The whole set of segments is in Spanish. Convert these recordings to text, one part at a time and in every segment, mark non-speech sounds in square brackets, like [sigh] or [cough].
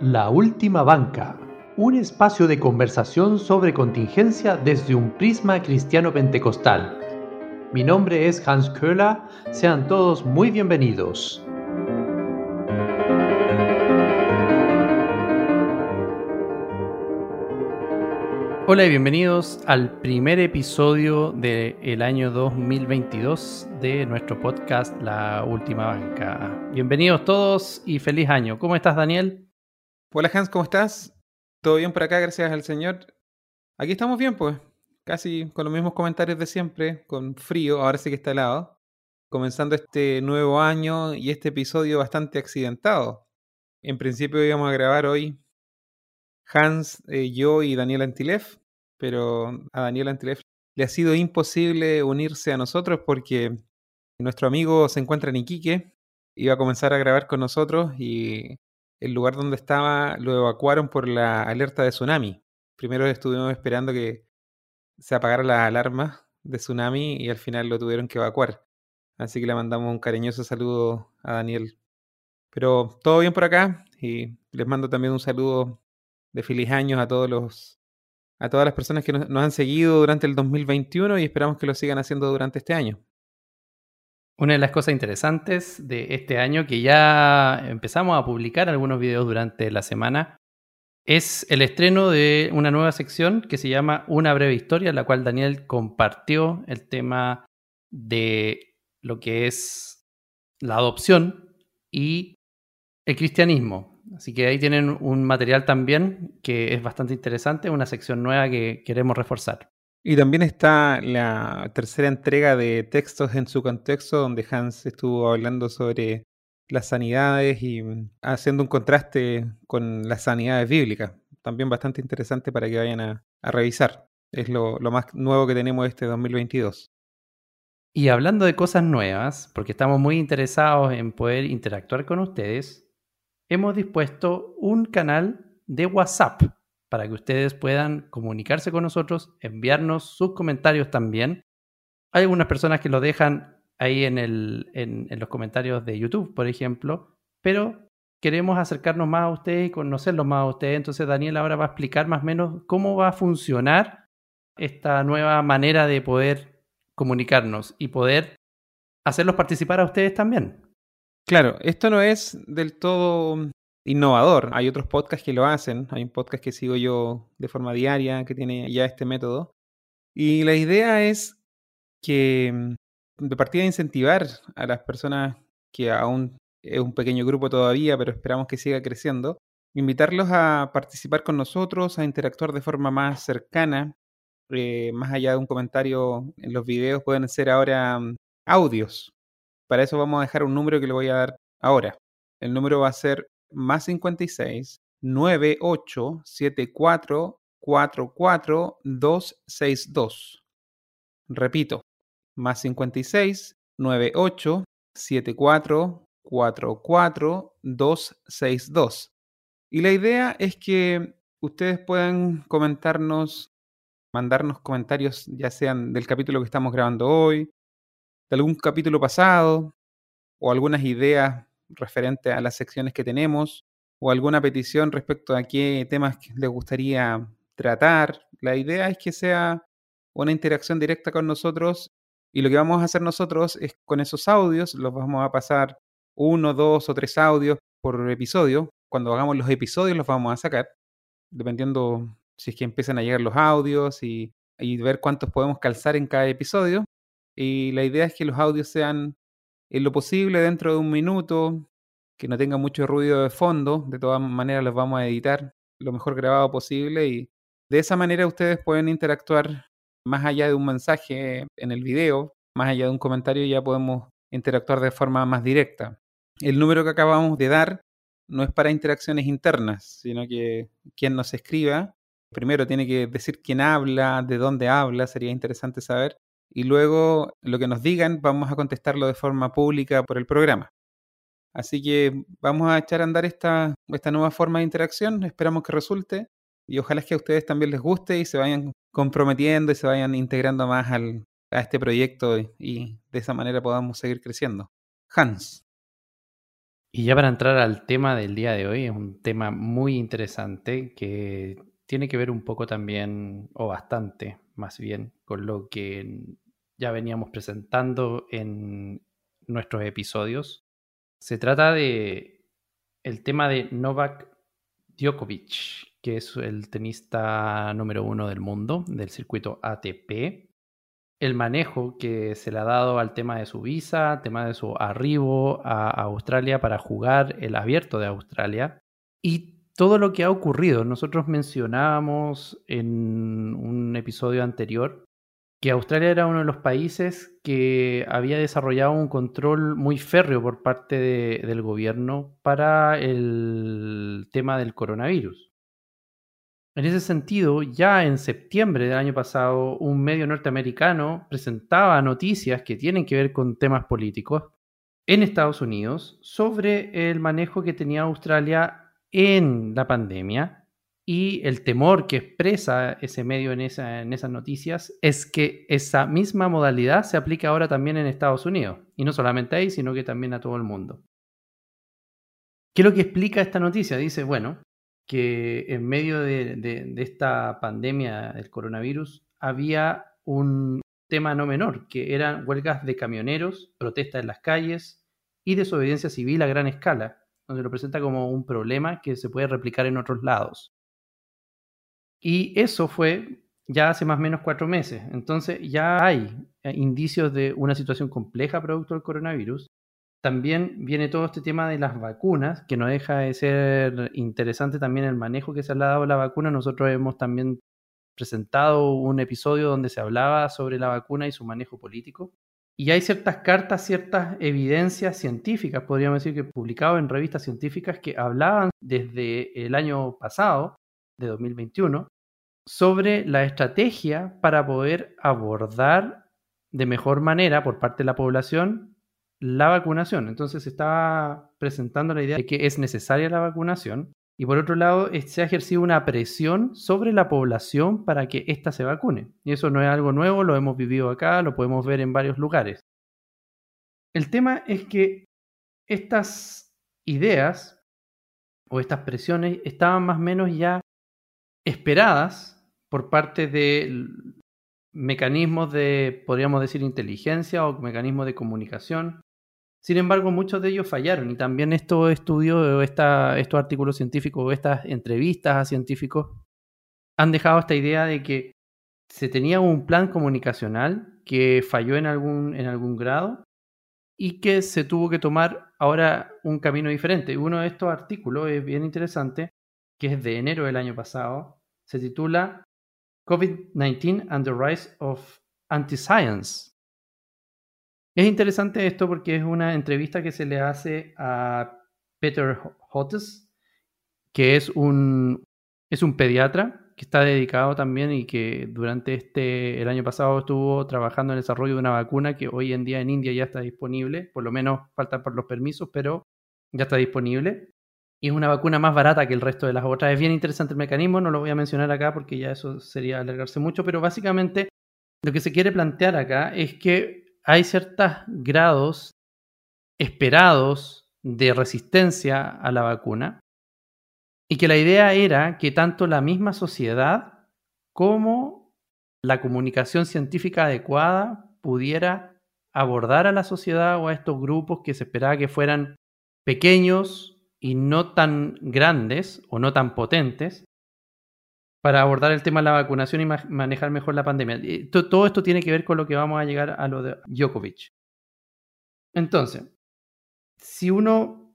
La Última Banca, un espacio de conversación sobre contingencia desde un prisma cristiano pentecostal. Mi nombre es Hans Köhler, sean todos muy bienvenidos. Hola y bienvenidos al primer episodio del año 2022 de nuestro podcast La Última Banca. Bienvenidos todos y feliz año. ¿Cómo estás, Daniel? Hola Hans, ¿cómo estás? ¿Todo bien por acá? Gracias al Señor. Aquí estamos bien, pues. Casi con los mismos comentarios de siempre, con frío, ahora sí que está helado. Comenzando este nuevo año y este episodio bastante accidentado. En principio íbamos a grabar hoy Hans, eh, yo y Daniel Antilef, pero a Daniel Antilef le ha sido imposible unirse a nosotros porque nuestro amigo se encuentra en Iquique, iba a comenzar a grabar con nosotros y el lugar donde estaba lo evacuaron por la alerta de tsunami. Primero estuvimos esperando que se apagara la alarma de tsunami y al final lo tuvieron que evacuar. Así que le mandamos un cariñoso saludo a Daniel. Pero todo bien por acá y les mando también un saludo de feliz años a todos los a todas las personas que nos, nos han seguido durante el 2021 y esperamos que lo sigan haciendo durante este año. Una de las cosas interesantes de este año, que ya empezamos a publicar algunos videos durante la semana, es el estreno de una nueva sección que se llama Una breve historia, en la cual Daniel compartió el tema de lo que es la adopción y el cristianismo. Así que ahí tienen un material también que es bastante interesante, una sección nueva que queremos reforzar. Y también está la tercera entrega de Textos en su contexto, donde Hans estuvo hablando sobre las sanidades y mm, haciendo un contraste con las sanidades bíblicas. También bastante interesante para que vayan a, revisar. Es lo, lo más nuevo que tenemos este 2022. Y hablando de cosas nuevas, porque estamos muy interesados en poder interactuar con ustedes, hemos dispuesto un canal de WhatsApp para que ustedes puedan comunicarse con nosotros, enviarnos sus comentarios también. Hay algunas personas que lo dejan ahí en, en, los comentarios de YouTube, por ejemplo, pero queremos acercarnos más a ustedes y conocerlos más a ustedes. Entonces Daniel ahora va a explicar más o menos cómo va a funcionar esta nueva manera de poder comunicarnos y poder hacerlos participar a ustedes también. Claro, esto no es del todo innovador. Hay otros podcasts que lo hacen. Hay un podcast que sigo yo de forma diaria que tiene ya este método. Y la idea es que mm, de partida incentivar a las personas que aún es un pequeño grupo todavía, pero esperamos que siga creciendo, invitarlos a participar con nosotros, a interactuar de forma más cercana, eh, más allá de un comentario en los videos, pueden ser ahora mm, audios. Para eso vamos a dejar un número que le voy a dar ahora. El número va a ser más 56 98 74 44 262. Repito, más 56 98 74 44 262. Y la idea es que ustedes puedan comentarnos, mandarnos comentarios, ya sean del capítulo que estamos grabando hoy, de algún capítulo pasado, o algunas ideas referente a las secciones que tenemos o alguna petición respecto a qué temas les gustaría tratar. La idea es que sea una interacción directa con nosotros y lo que vamos a hacer nosotros es con esos audios, los vamos a pasar uno, dos o tres audios por episodio. Cuando hagamos los episodios los vamos a sacar, dependiendo si es que empiezan a llegar los audios y, ver cuántos podemos calzar en cada episodio. Y la idea es que los audios sean en lo posible dentro de un minuto, que no tenga mucho ruido de fondo. De todas maneras, los vamos a editar lo mejor grabado posible y de esa manera ustedes pueden interactuar más allá de un mensaje en el video, más allá de un comentario, ya podemos interactuar de forma más directa. El número que acabamos de dar no es para interacciones internas, sino que quien nos escriba, primero tiene que decir quién habla, de dónde habla, sería interesante saber, y luego lo que nos digan vamos a contestarlo de forma pública por el programa. Así que vamos a echar a andar esta, esta nueva forma de interacción, esperamos que resulte y ojalá es que a ustedes también les guste y se vayan comprometiendo y se vayan integrando más al, a este proyecto y, y de esa manera podamos seguir creciendo. Hans. Y ya para entrar al tema del día de hoy, es un tema muy interesante que tiene que ver un poco también, o bastante más bien, con lo que ya veníamos presentando en nuestros episodios. Se trata de el tema de Novak Djokovic, que es el tenista número uno del mundo del circuito ATP el manejo que se le ha dado al tema de su visa, tema de su arribo a Australia para jugar el abierto de Australia y todo lo que ha ocurrido. Nosotros mencionábamos en un episodio anterior que Australia era uno de los países que había desarrollado un control muy férreo por parte del gobierno para el tema del coronavirus. En ese sentido, ya en septiembre del año pasado, un medio norteamericano presentaba noticias que tienen que ver con temas políticos en Estados Unidos sobre el manejo que tenía Australia en la pandemia y el temor que expresa ese medio en, esas noticias es que esa misma modalidad se aplica ahora también en Estados Unidos y no solamente ahí, sino que también a todo el mundo. ¿Qué es lo que explica esta noticia? Dice, bueno, que en medio de, esta pandemia del coronavirus había un tema no menor, que eran huelgas de camioneros, protestas en las calles y desobediencia civil a gran escala, donde lo presenta como un problema que se puede replicar en otros lados. Y eso fue ya hace más o menos cuatro meses. Entonces ya hay eh, indicios de una situación compleja producto del coronavirus también viene todo este tema de las vacunas, que no deja de ser interesante también el manejo que se le ha dado a la vacuna. Nosotros hemos también presentado un episodio donde se hablaba sobre la vacuna y su manejo político. Y hay ciertas cartas, ciertas evidencias científicas, podríamos decir que publicado en revistas científicas que hablaban desde el año pasado, de 2021, sobre la estrategia para poder abordar de mejor manera por parte de la población la vacunación. Entonces se está presentando la idea de que es necesaria la vacunación y por otro lado se ha ejercido una presión sobre la población para que ésta se vacune. Y eso no es algo nuevo, lo hemos vivido acá, lo podemos ver en varios lugares. El tema es que estas ideas o estas presiones estaban más o menos ya esperadas por parte de mecanismos de, podríamos decir, inteligencia o mecanismos de comunicación sin embargo, muchos de ellos fallaron y también estos estudios, estos artículos científicos, estas entrevistas a científicos han dejado esta idea de que se tenía un plan comunicacional que falló en algún, en algún grado y que se tuvo que tomar ahora un camino diferente. Uno de estos artículos es bien interesante, que es de enero del año pasado, se titula COVID-19 and the Rise of Anti-Science. Es interesante esto porque es una entrevista que se le hace a Peter Hottes, que es un, es un pediatra que está dedicado también y que durante este el año pasado estuvo trabajando en el desarrollo de una vacuna que hoy en día en India ya está disponible, por lo menos falta por los permisos, pero ya está disponible. Y es una vacuna más barata que el resto de las otras. Es bien interesante el mecanismo, no lo voy a mencionar acá porque ya eso sería alargarse mucho, pero básicamente lo que se quiere plantear acá es que hay ciertos grados esperados de resistencia a la vacuna y que la idea era que tanto la misma sociedad como la comunicación científica adecuada pudiera abordar a la sociedad o a estos grupos que se esperaba que fueran pequeños y no tan grandes o no tan potentes para abordar el tema de la vacunación y manejar mejor la pandemia. Todo esto tiene que ver con lo que vamos a llegar a lo de Djokovic. Entonces, si uno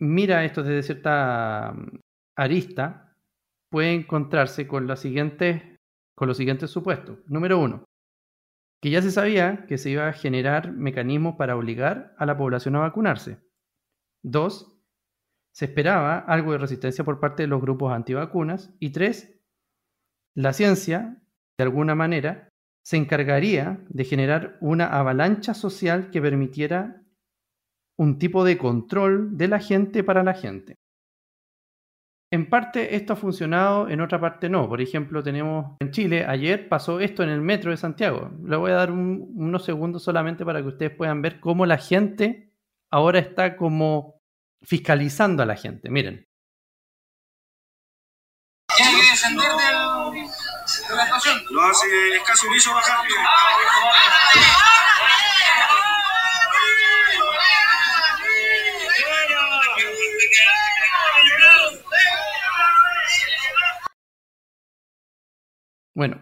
mira esto desde cierta mm, arista, puede encontrarse con, los siguientes, con los siguientes supuestos. Número uno, que ya se sabía que se iba a generar mecanismos para obligar a la población a vacunarse. Dos, se esperaba algo de resistencia por parte de los grupos antivacunas. Y tres, la ciencia, de alguna manera, se encargaría de generar una avalancha social que permitiera un tipo de control de la gente para la gente. En parte esto ha funcionado, en otra parte no. Por ejemplo, tenemos en Chile, ayer pasó esto en el metro de Santiago. Le voy a dar unos segundos solamente para que ustedes puedan ver cómo la gente ahora está como fiscalizando a la gente. Miren. Tiene que descender del, de la estación. Lo hace escaso piso bajar. Bueno,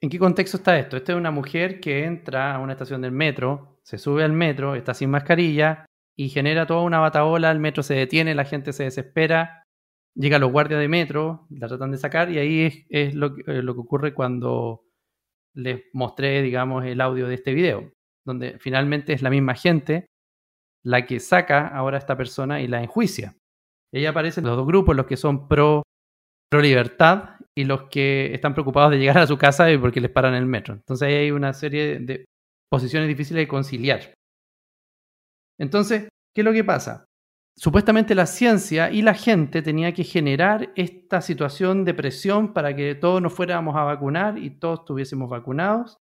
¿en qué contexto está esto? Esta es una mujer que entra a una estación del metro, se sube al metro, está sin mascarilla y genera toda una bataola, el metro se detiene, la gente se desespera, llega los guardias de metro, la tratan de sacar y ahí es, lo, eh, lo que ocurre cuando les mostré, digamos, el audio de este video, donde finalmente es la misma gente la que saca ahora a esta persona y la enjuicia. Ella aparece en los dos grupos, los que son pro, pro libertad y los que están preocupados de llegar a su casa porque les paran el metro. Entonces ahí hay una serie de posiciones difíciles de conciliar. Entonces, ¿qué es lo que pasa? Supuestamente la ciencia y la gente tenía que generar esta situación de presión para que todos nos fuéramos a vacunar y todos estuviésemos vacunados.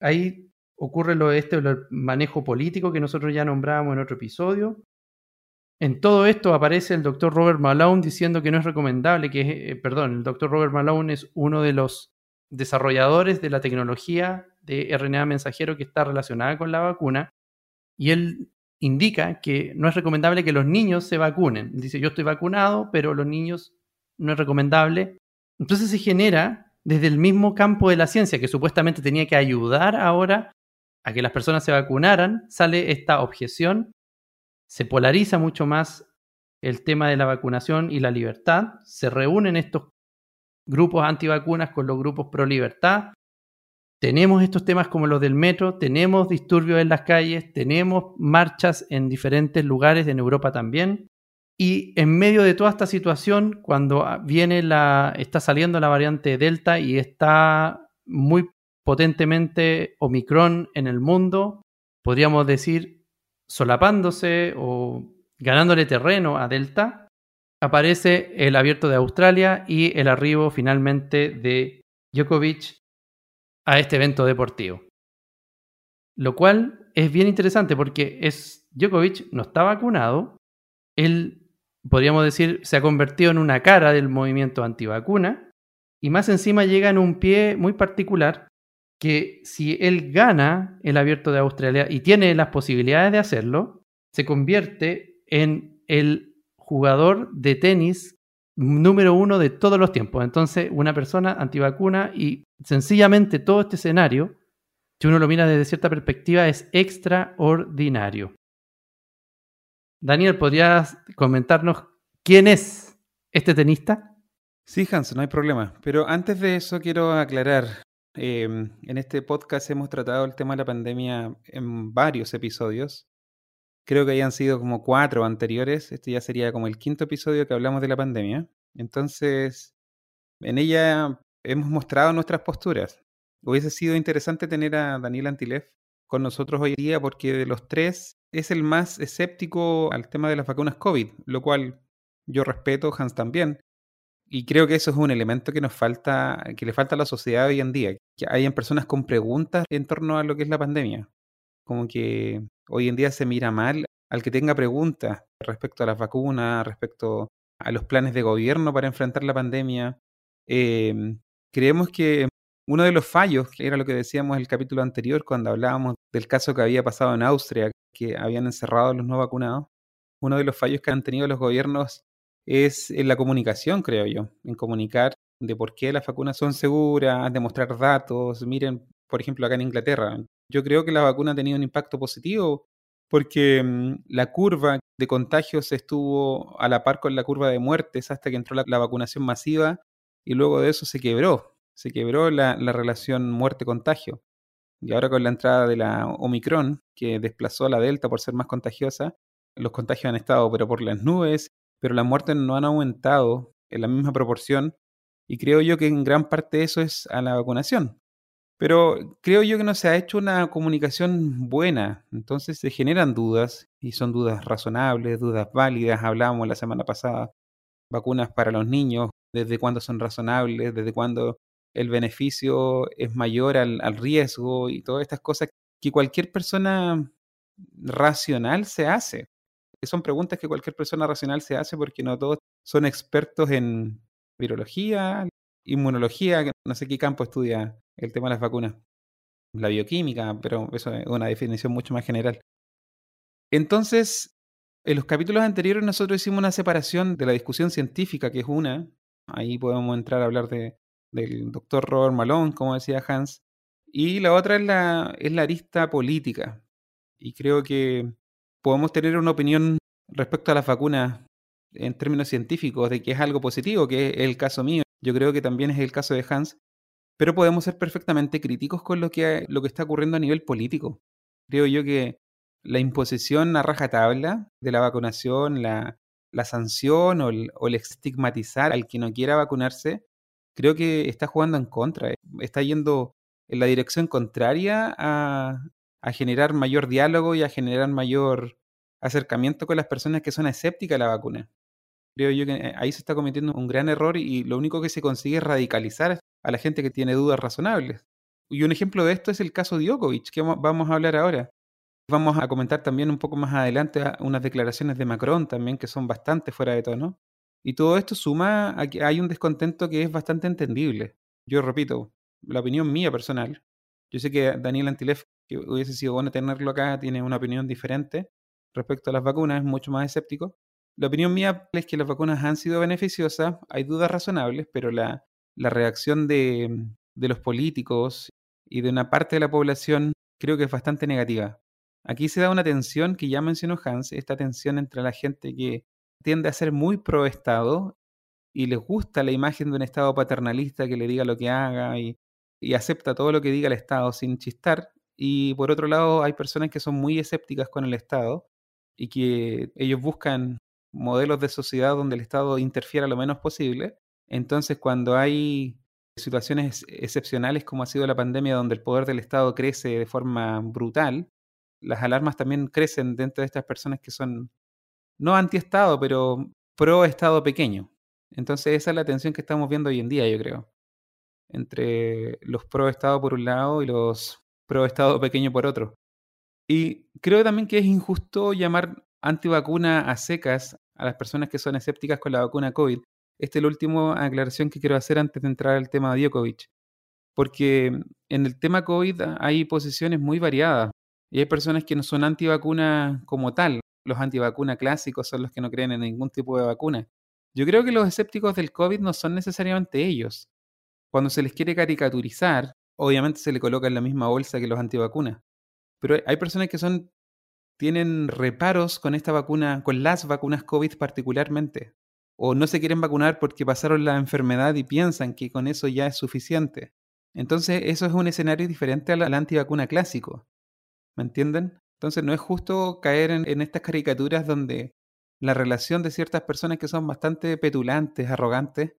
Ahí ocurre lo de este manejo político que nosotros ya nombrábamos en otro episodio. En todo esto aparece el doctor Robert Malone diciendo que no es recomendable, que, eh, perdón, el doctor Robert Malone es uno de los desarrolladores de la tecnología de RNA mensajero que está relacionada con la vacuna, y él indica que no es recomendable que los niños se vacunen. Dice, yo estoy vacunado, pero los niños no es recomendable. Entonces se genera desde el mismo campo de la ciencia, que supuestamente tenía que ayudar ahora a que las personas se vacunaran, sale esta objeción se polariza mucho más el tema de la vacunación y la libertad, se reúnen estos grupos antivacunas con los grupos pro libertad, tenemos estos temas como los del metro, tenemos disturbios en las calles, tenemos marchas en diferentes lugares en Europa también. Y en medio de toda esta situación, cuando viene la, está saliendo la variante Delta y está muy potentemente Omicron en el mundo, podríamos decir solapándose o ganándole terreno a Delta, aparece el abierto de Australia y el arribo finalmente de Djokovic a este evento deportivo. Lo cual es bien interesante porque es Djokovic no está vacunado, él podríamos decir se ha convertido en una cara del movimiento antivacuna y más encima llega en un pie muy particular que si él gana el abierto de Australia y tiene las posibilidades de hacerlo, se convierte en el jugador de tenis número uno de todos los tiempos. Entonces, una persona antivacuna y sencillamente todo este escenario, si uno lo mira desde cierta perspectiva, es extraordinario. Daniel, ¿podrías comentarnos quién es este tenista? Sí, Hans, no hay problema. Pero antes de eso quiero aclarar Em, en este podcast hemos tratado el tema de la pandemia en varios episodios. Creo que hayan sido como cuatro anteriores. Este ya sería como el quinto episodio que hablamos de la pandemia. Entonces, en ella hemos mostrado nuestras posturas. Hubiese sido interesante tener a Daniel Antilev con nosotros hoy día porque de los tres es el más escéptico al tema de las vacunas COVID, lo cual yo respeto, Hans también. Y creo que eso es un elemento que nos falta, que le falta a la sociedad hoy en día, que hayan personas con preguntas en torno a lo que es la pandemia. Como que hoy en día se mira mal al que tenga preguntas respecto a las vacunas, respecto a los planes de gobierno para enfrentar la pandemia. Em, creemos que uno de los fallos, que era lo que decíamos en el capítulo anterior, cuando hablábamos del caso que había pasado en Austria, que habían encerrado a los no vacunados, uno de los fallos que han tenido los gobiernos es en la comunicación, creo yo, en comunicar de por qué las vacunas son seguras, de mostrar datos. Miren, por ejemplo, acá en Inglaterra, yo creo que la vacuna ha tenido un impacto positivo porque mm, la curva de contagios estuvo a la par con la curva de muertes hasta que entró la, vacunación masiva y luego de eso se quebró, se quebró la, la relación muerte-contagio. Y ahora con la entrada de la Omicron, que desplazó a la Delta por ser más contagiosa, los contagios han estado pero por las nubes pero las muertes no han aumentado en la misma proporción y creo yo que en gran parte eso es a la vacunación. Pero creo yo que no se ha hecho una comunicación buena, entonces se generan dudas y son dudas razonables, dudas válidas. Hablábamos la semana pasada, vacunas para los niños, desde cuándo son razonables, desde cuándo el beneficio es mayor al, riesgo y todas estas cosas que cualquier persona racional se hace. Son preguntas que cualquier persona racional se hace porque no todos son expertos en virología, inmunología, no sé qué campo estudia el tema de las vacunas, la bioquímica, pero eso es una definición mucho más general. Entonces, en los capítulos anteriores nosotros hicimos una separación de la discusión científica, que es una, ahí podemos entrar a hablar de, del doctor Robert Malone, como decía Hans, y la otra es la, es la arista política. Y creo que podemos tener una opinión respecto a las vacunas en términos científicos de que es algo positivo, que es el caso mío. Yo creo que también es el caso de Hans, pero podemos ser perfectamente críticos con lo que, lo que está ocurriendo a nivel político. Creo yo que la imposición a rajatabla de la vacunación, la, la sanción o el, o el, estigmatizar al que no quiera vacunarse, creo que está jugando en contra. Está yendo en la dirección contraria a, a generar mayor diálogo y a generar mayor acercamiento con las personas que son escépticas a la vacuna. Creo yo que eh, ahí se está cometiendo un gran error y lo único que se consigue es radicalizar a la gente que tiene dudas razonables. Y un ejemplo de esto es el caso Djokovic, que vamos a hablar ahora. Vamos a comentar también un poco más adelante unas declaraciones de Macron también que son bastante fuera de tono. Y todo esto suma a que hay un descontento que es bastante entendible. Yo repito, la opinión mía personal. Yo sé que Daniel Antilef, que hubiese sido bueno tenerlo acá, tiene una opinión diferente respecto a las vacunas, es mucho más escéptico. La opinión mía es que las vacunas han sido beneficiosas, hay dudas razonables, pero la, la reacción de, de los políticos y de una parte de la población creo que es bastante negativa. Aquí se da una tensión que ya mencionó Hans, esta tensión entre la gente que tiende a ser muy pro Estado y les gusta la imagen de un Estado paternalista que le diga lo que haga y, y acepta todo lo que diga el Estado sin chistar. Y por otro lado, hay personas que son muy escépticas con el Estado y que ellos buscan modelos de sociedad donde el Estado interfiera lo menos posible. Entonces, cuando hay situaciones excepcionales como ha sido la pandemia, donde el poder del Estado crece de forma brutal, las alarmas también crecen dentro de estas personas que son no anti-Estado, pero pro-Estado pequeño. Entonces, esa es la tensión que estamos viendo hoy en día, yo creo, entre los pro-Estado por un lado y los pro-Estado pequeño por otro. Y creo también que es injusto llamar antivacuna a secas a las personas que son escépticas con la vacuna COVID. Esta es la última aclaración que quiero hacer antes de entrar al tema de Djokovic. Porque en el tema COVID hay posiciones muy variadas y hay personas que no son antivacuna como tal. Los antivacuna clásicos son los que no creen en ningún tipo de vacuna. Yo creo que los escépticos del COVID no son necesariamente ellos. Cuando se les quiere caricaturizar, obviamente se le coloca en la misma bolsa que los antivacunas. Pero hay personas que son tienen reparos con esta vacuna, con las vacunas COVID particularmente, o no se quieren vacunar porque pasaron la enfermedad y piensan que con eso ya es suficiente. Entonces, eso es un escenario diferente al, antivacuna clásico. ¿Me entienden? Entonces, no es justo caer en, en estas caricaturas donde la relación de ciertas personas que son bastante petulantes, arrogantes,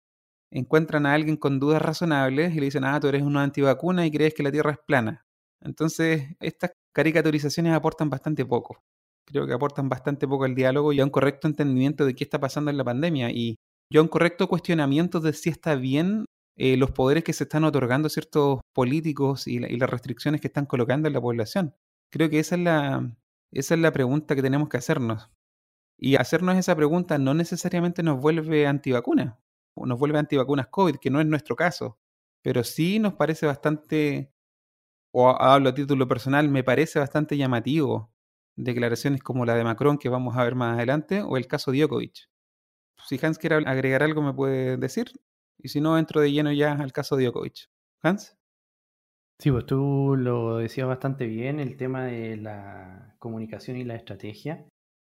encuentran a alguien con dudas razonables y le dicen, ah, tú eres una antivacuna y crees que la Tierra es plana. Entonces, estas caricaturizaciones aportan bastante poco. Creo que aportan bastante poco al diálogo y a un correcto entendimiento de qué está pasando en la pandemia y a un correcto cuestionamiento de si está bien eh, los poderes que se están otorgando ciertos políticos y, y, las restricciones que están colocando en la población. Creo que esa es, la, esa es la pregunta que tenemos que hacernos. Y hacernos esa pregunta no necesariamente nos vuelve antivacunas, o nos vuelve antivacunas COVID, que no es nuestro caso, pero sí nos parece bastante o hablo a título personal, me parece bastante llamativo declaraciones como la de Macron que vamos a ver más adelante o el caso Djokovic. Si Hans quiere agregar algo me puede decir y si no entro de lleno ya al caso Djokovic. Hans. Sí, pues tú lo decías bastante bien, el tema de la comunicación y la estrategia.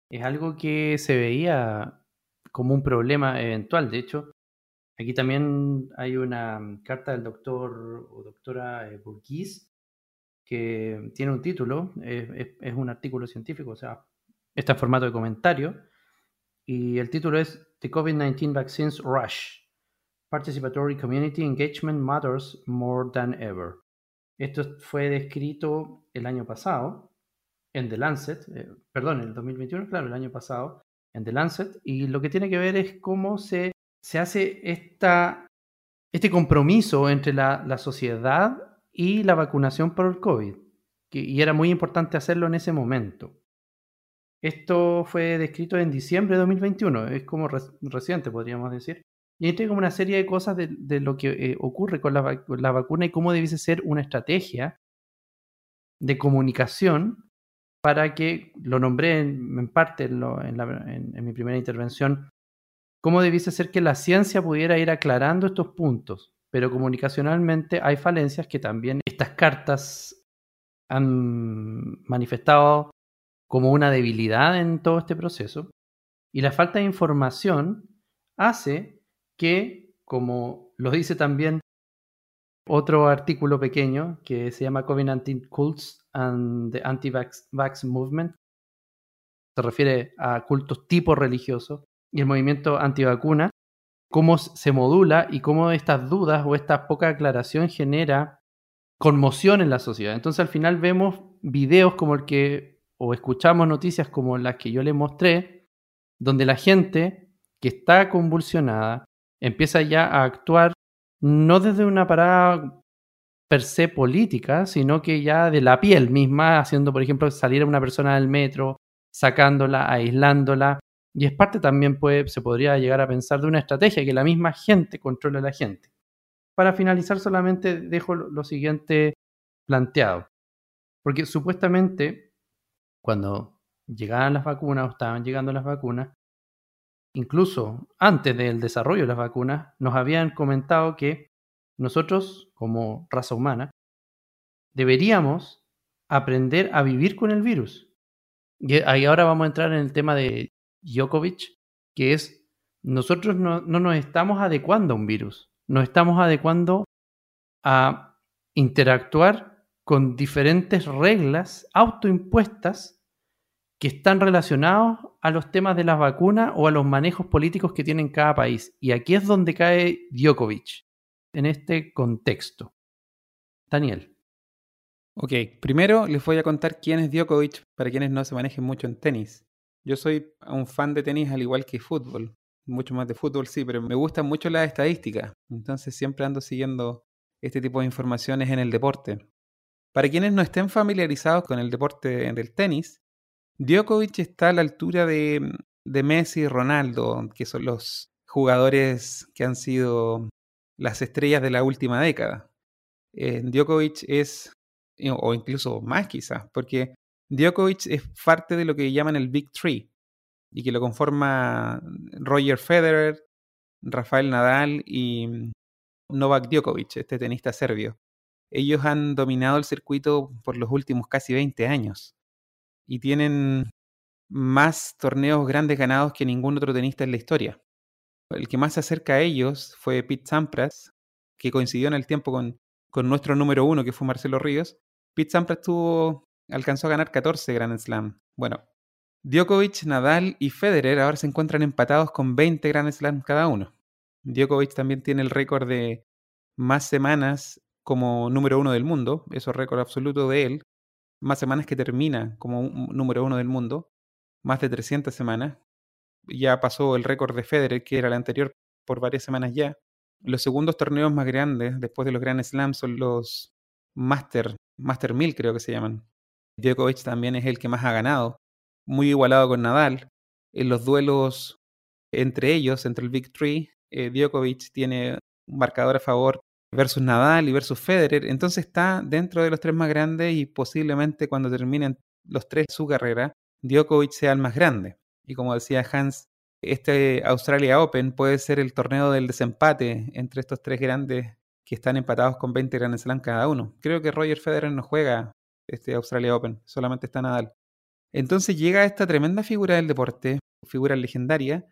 Es algo que se veía como un problema eventual. De hecho, aquí también hay una carta del doctor o doctora eh, Burgis que tiene un título, es, un artículo científico, o sea, está en formato de comentario, y el título es The COVID-19 Vaccines Rush. Participatory Community Engagement Matters More Than Ever. Esto fue descrito el año pasado en The Lancet, eh, perdón, en el 2021, claro, el año pasado, en The Lancet, y lo que tiene que ver es cómo se, se hace esta, este compromiso entre la, la sociedad y la vacunación por el COVID. y era muy importante hacerlo en ese momento. Esto fue descrito en diciembre de 2021, es como reciente, podríamos decir. Y hay como una serie de cosas de, lo que eh, ocurre con la, vacuna y cómo debiese ser una estrategia de comunicación para que, lo nombré en, parte en, mi primera intervención, cómo debiese ser que la ciencia pudiera ir aclarando estos puntos, pero comunicacionalmente hay falencias que también estas cartas han manifestado como una debilidad en todo este proceso. Y la falta de información hace que, como lo dice también otro artículo pequeño que se llama COVID-19 Cults and the Anti-Vax Movement. Se refiere a cultos tipo religioso y el movimiento antivacuna, cómo se modula y cómo estas dudas o esta poca aclaración genera conmoción en la sociedad. Entonces al final vemos videos como el que, o escuchamos noticias como las que yo le mostré, donde la gente que está convulsionada empieza ya a actuar no desde una parada per se política, sino que ya de la piel misma, haciendo, por ejemplo, salir a una persona del metro, sacándola, aislándola. Y es parte también, puede, se podría llegar a pensar de una estrategia que la misma gente controle a la gente. Para finalizar, solamente dejo lo siguiente planteado. Porque supuestamente, cuando llegaban las vacunas o estaban llegando las vacunas, incluso antes del desarrollo de las vacunas, nos habían comentado que nosotros, como raza humana, deberíamos aprender a vivir con el virus. Y ahora vamos a entrar en el tema de Djokovic, que es, nosotros no, no nos estamos adecuando a un virus, nos estamos adecuando a interactuar con diferentes reglas autoimpuestas que están relacionados a los temas de las vacunas o a los manejos políticos que tiene cada país. Y aquí es donde cae Djokovic, en este contexto. Daniel. Ok, primero les voy a contar quién es Djokovic para quienes no se manejen mucho en tenis. Yo soy un fan de tenis al igual que fútbol. Mucho más de fútbol, sí, pero me gustan mucho las estadísticas. Entonces siempre ando siguiendo este tipo de informaciones en el deporte. Para quienes no estén familiarizados con el deporte del tenis, Djokovic está a la altura de, Messi y Ronaldo, que son los jugadores que han sido las estrellas de la última década. Eh, Djokovic es, o incluso más quizás, porque Djokovic es parte de lo que llaman el Big Three, y que lo conforma Roger Federer, Rafael Nadal y Novak Djokovic, este tenista serbio. Ellos han dominado el circuito por los últimos casi 20 años y tienen más torneos grandes ganados que ningún otro tenista en la historia. El que más se acerca a ellos fue Pete Sampras, que coincidió en el tiempo con, nuestro número uno, que fue Marcelo Ríos. Pete Sampras tuvo, alcanzó a ganar 14 Grand Slam. Bueno, Djokovic, Nadal y Federer ahora se encuentran empatados con 20 Grand Slam cada uno. Djokovic también tiene el récord de más semanas como número uno del mundo, eso es récord absoluto de él, más semanas que termina como número uno del mundo, más de 300 semanas. Ya pasó el récord de Federer, que era el anterior, por varias semanas ya. Los segundos torneos más grandes, después de los Grand Slams, son los Master, Master 1000 creo que se llaman. Djokovic también es el que más ha ganado, muy igualado con Nadal. En los duelos entre ellos, entre el Big Three, eh, Djokovic tiene un marcador a favor versus Nadal y versus Federer. Entonces está dentro de los tres más grandes y posiblemente cuando terminen los tres su carrera, Djokovic sea el más grande. Y como decía Hans, este Australia Open puede ser el torneo del desempate entre estos tres grandes que están empatados con 20 Grand Slam cada uno. Creo que Roger Federer no juega este Australia Open, solamente está Nadal. Entonces llega esta tremenda figura del deporte, figura legendaria,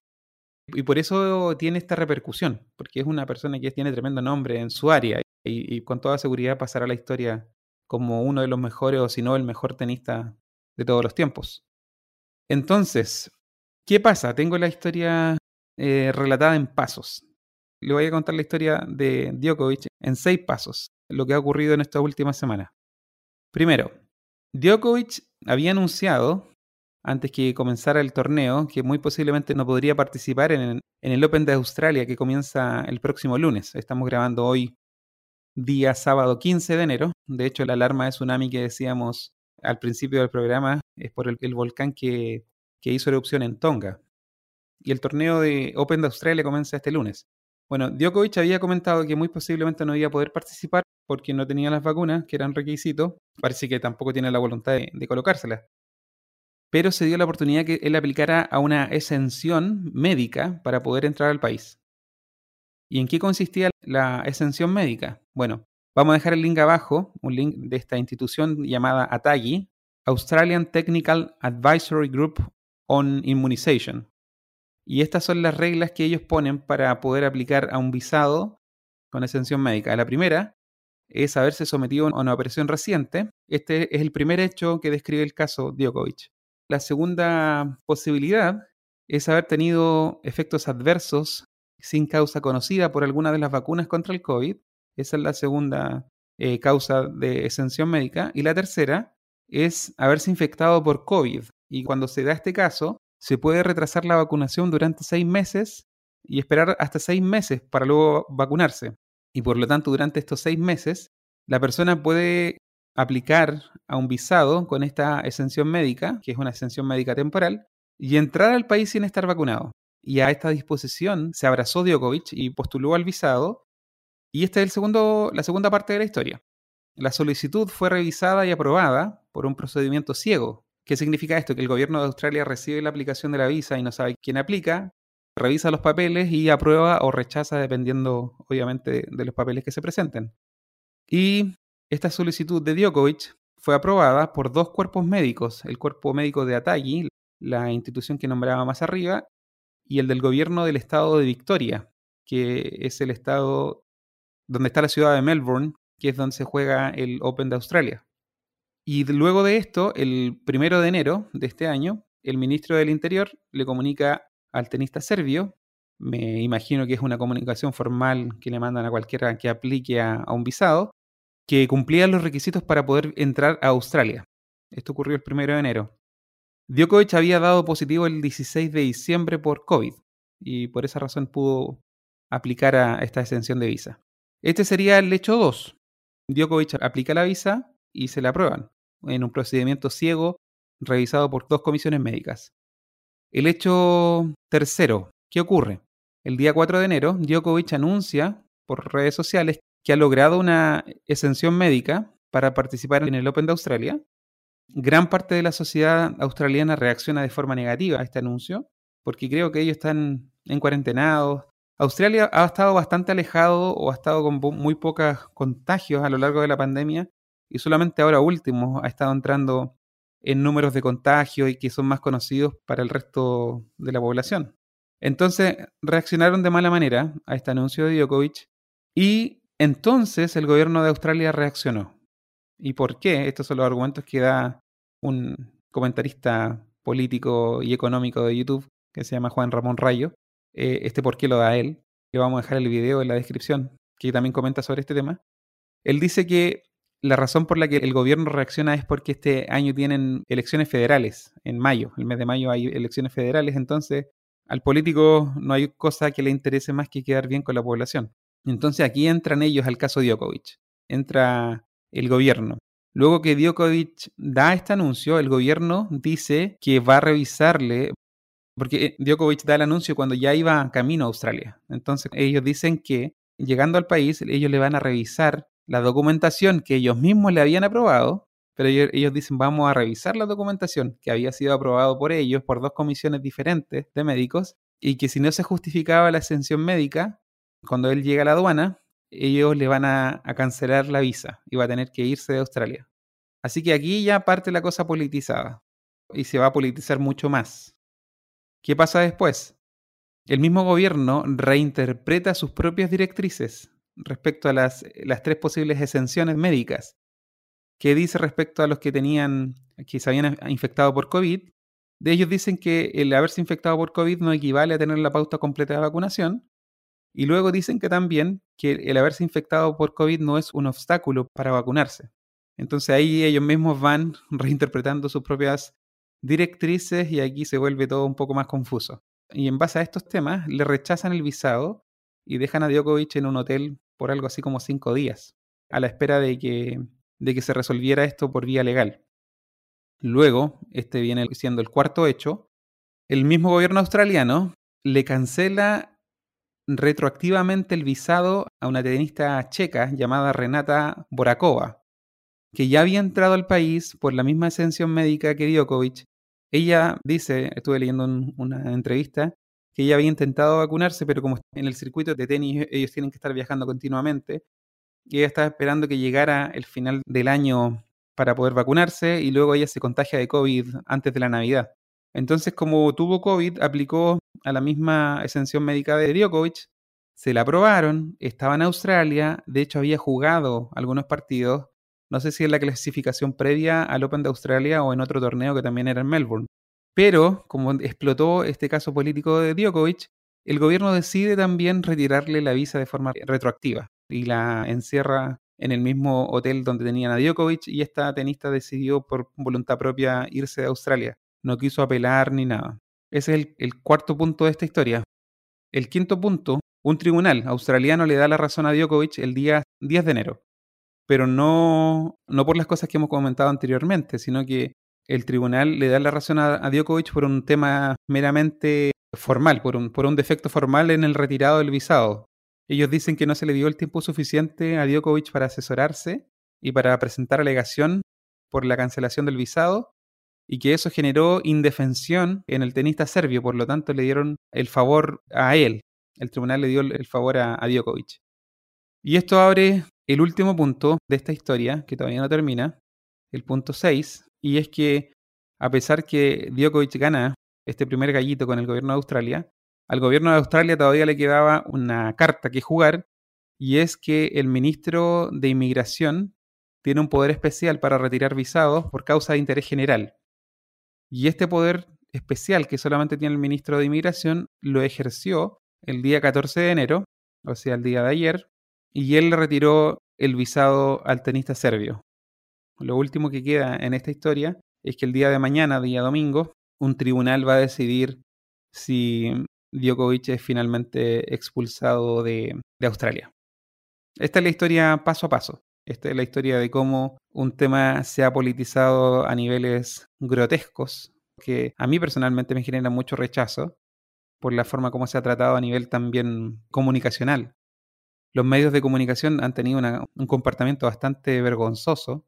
y por eso tiene esta repercusión, porque es una persona que tiene tremendo nombre en su área y, con toda seguridad pasará a la historia como uno de los mejores o si no el mejor tenista de todos los tiempos. Entonces, ¿qué pasa? Tengo la historia eh, relatada en pasos. Le voy a contar la historia de Djokovic en seis pasos, lo que ha ocurrido en esta última semana. Primero, Djokovic había anunciado antes que comenzara el torneo, que muy posiblemente no podría participar en, el Open de Australia que comienza el próximo lunes. Estamos grabando hoy día sábado 15 de enero. De hecho, la alarma de tsunami que decíamos al principio del programa es por el, volcán que hizo erupción en Tonga. Y el torneo de Open de Australia comienza este lunes. Bueno, Djokovic había comentado que muy posiblemente no iba a poder participar porque no tenía las vacunas, que eran requisito. Parece que tampoco tiene la voluntad de, de colocárselas. Pero se dio la oportunidad que él aplicara a una exención médica para poder entrar al país. ¿Y en qué consistía la exención médica? Bueno, vamos a dejar el link abajo, un link de esta institución llamada ATAGI, Australian Technical Advisory Group on Immunization. Y estas son las reglas que ellos ponen para poder aplicar a un visado con exención médica. La primera es haberse sometido a una operación reciente. Este es el primer hecho que describe el caso Djokovic. La segunda posibilidad es haber tenido efectos adversos sin causa conocida por alguna de las vacunas contra el COVID. Esa es la segunda eh, causa de exención médica. Y la tercera es haberse infectado por COVID. Y cuando se da este caso, se puede retrasar la vacunación durante seis meses y esperar hasta seis meses para luego vacunarse. Y por lo tanto, durante estos seis meses, la persona puede aplicar a un visado con esta exención médica, que es una exención médica temporal, y entrar al país sin estar vacunado. Y a esta disposición se abrazó Djokovic y postuló al visado. Y esta es el segundo, la segunda parte de la historia. La solicitud fue revisada y aprobada por un procedimiento ciego. ¿Qué significa esto? Que el gobierno de Australia recibe la aplicación de la visa y no sabe quién aplica, revisa los papeles y aprueba o rechaza dependiendo, obviamente, de los papeles que se presenten. Y esta solicitud de Djokovic fue aprobada por dos cuerpos médicos, el cuerpo médico de Atagi, la institución que nombraba más arriba, y el del gobierno del estado de Victoria, que es el estado donde está la ciudad de Melbourne, que es donde se juega el Open de Australia. Y luego de esto, el primero de enero de este año, el ministro del Interior le comunica al tenista serbio, me imagino que es una comunicación formal que le mandan a cualquiera que aplique a, a un visado, que cumplía los requisitos para poder entrar a Australia. Esto ocurrió el primero de enero. Djokovic había dado positivo el 16 de diciembre por COVID y por esa razón pudo aplicar a esta extensión de visa. Este sería el hecho 2. Djokovic aplica la visa y se la aprueban en un procedimiento ciego revisado por dos comisiones médicas. El hecho tercero, ¿qué ocurre? El día 4 de enero, Djokovic anuncia por redes sociales que ha logrado una exención médica para participar en el Open de Australia. Gran parte de la sociedad australiana reacciona de forma negativa a este anuncio, porque creo que ellos están en cuarentenados, Australia ha estado bastante alejado o ha estado con muy pocos contagios a lo largo de la pandemia y solamente ahora último ha estado entrando en números de contagio y que son más conocidos para el resto de la población. Entonces reaccionaron de mala manera a este anuncio de Djokovic y entonces el gobierno de Australia reaccionó. ¿Y por qué? Estos son los argumentos que da un comentarista político y económico de YouTube que se llama Juan Ramón Rayo. Eh, este por qué lo da él, que vamos a dejar el video en la descripción, que también comenta sobre este tema. Él dice que la razón por la que el gobierno reacciona es porque este año tienen elecciones federales, en mayo, el mes de mayo hay elecciones federales, entonces al político no hay cosa que le interese más que quedar bien con la población. Entonces aquí entran ellos al caso Djokovic, entra el gobierno. Luego que Djokovic da este anuncio, el gobierno dice que va a revisarle, porque Djokovic da el anuncio cuando ya iba camino a Australia. Entonces ellos dicen que llegando al país ellos le van a revisar la documentación que ellos mismos le habían aprobado, pero ellos, dicen vamos a revisar la documentación que había sido aprobado por ellos por dos comisiones diferentes de médicos y que si no se justificaba la exención médica, cuando él llega a la aduana, ellos le van a, cancelar la visa y va a tener que irse de Australia. Así que aquí ya parte la cosa politizada y se va a politizar mucho más. ¿Qué pasa después? El mismo gobierno reinterpreta sus propias directrices respecto a las, las tres posibles exenciones médicas. ¿Qué dice respecto a los que tenían, que se habían infectado por COVID? De ellos dicen que el haberse infectado por COVID no equivale a tener la pauta completa de vacunación. Y luego dicen que también que el haberse infectado por COVID no es un obstáculo para vacunarse. Entonces ahí ellos mismos van [laughs] reinterpretando sus propias directrices y aquí se vuelve todo un poco más confuso. Y en base a estos temas, le rechazan el visado y dejan a Djokovic en un hotel por algo así como cinco días, a la espera de que, de que se resolviera esto por vía legal. Luego, este viene siendo el cuarto hecho, el mismo gobierno australiano le cancela retroactivamente el visado a una tenista checa llamada Renata Borakova, que ya había entrado al país por la misma ascensión médica que Djokovic. Ella dice, estuve leyendo una entrevista, que ella había intentado vacunarse, pero como en el circuito de tenis ellos tienen que estar viajando continuamente, y ella estaba esperando que llegara el final del año para poder vacunarse y luego ella se contagia de COVID antes de la Navidad. Entonces, como tuvo COVID, aplicó a la misma exención médica de Djokovic, se la aprobaron, estaba en Australia, de hecho había jugado algunos partidos, no sé si en la clasificación previa al Open de Australia o en otro torneo que también era en Melbourne. Pero, como explotó este caso político de Djokovic, el gobierno decide también retirarle la visa de forma retroactiva y la encierra en el mismo hotel donde tenían a Djokovic y esta tenista decidió por voluntad propia irse de Australia. No quiso apelar ni nada. Ese es el, cuarto punto de esta historia. El quinto punto, un tribunal australiano le da la razón a Djokovic el día 10 de enero. Pero no, no por las cosas que hemos comentado anteriormente, sino que el tribunal le da la razón a, Djokovic por un tema meramente formal, por un, por un defecto formal en el retirado del visado. Ellos dicen que no se le dio el tiempo suficiente a Djokovic para asesorarse y para presentar alegación por la cancelación del visado y que eso generó indefensión en el tenista serbio, por lo tanto le dieron el favor a él. El tribunal le dio el favor a, Djokovic. Y esto abre el último punto de esta historia, que todavía no termina, el punto 6, y es que a pesar que Djokovic gana este primer gallito con el gobierno de Australia, al gobierno de Australia todavía le quedaba una carta que jugar y es que el ministro de Inmigración tiene un poder especial para retirar visados por causa de interés general. Y este poder especial que solamente tiene el ministro de Inmigración lo ejerció el día 14 de enero, o sea, el día de ayer, y él retiró el visado al tenista serbio. Lo último que queda en esta historia es que el día de mañana, día domingo, un tribunal va a decidir si Djokovic es finalmente expulsado de, Australia. Esta es la historia paso a paso. Esta es la historia de cómo un tema se ha politizado a niveles grotescos, que a mí personalmente me genera mucho rechazo por la forma como se ha tratado a nivel también comunicacional. Los medios de comunicación han tenido un comportamiento bastante vergonzoso.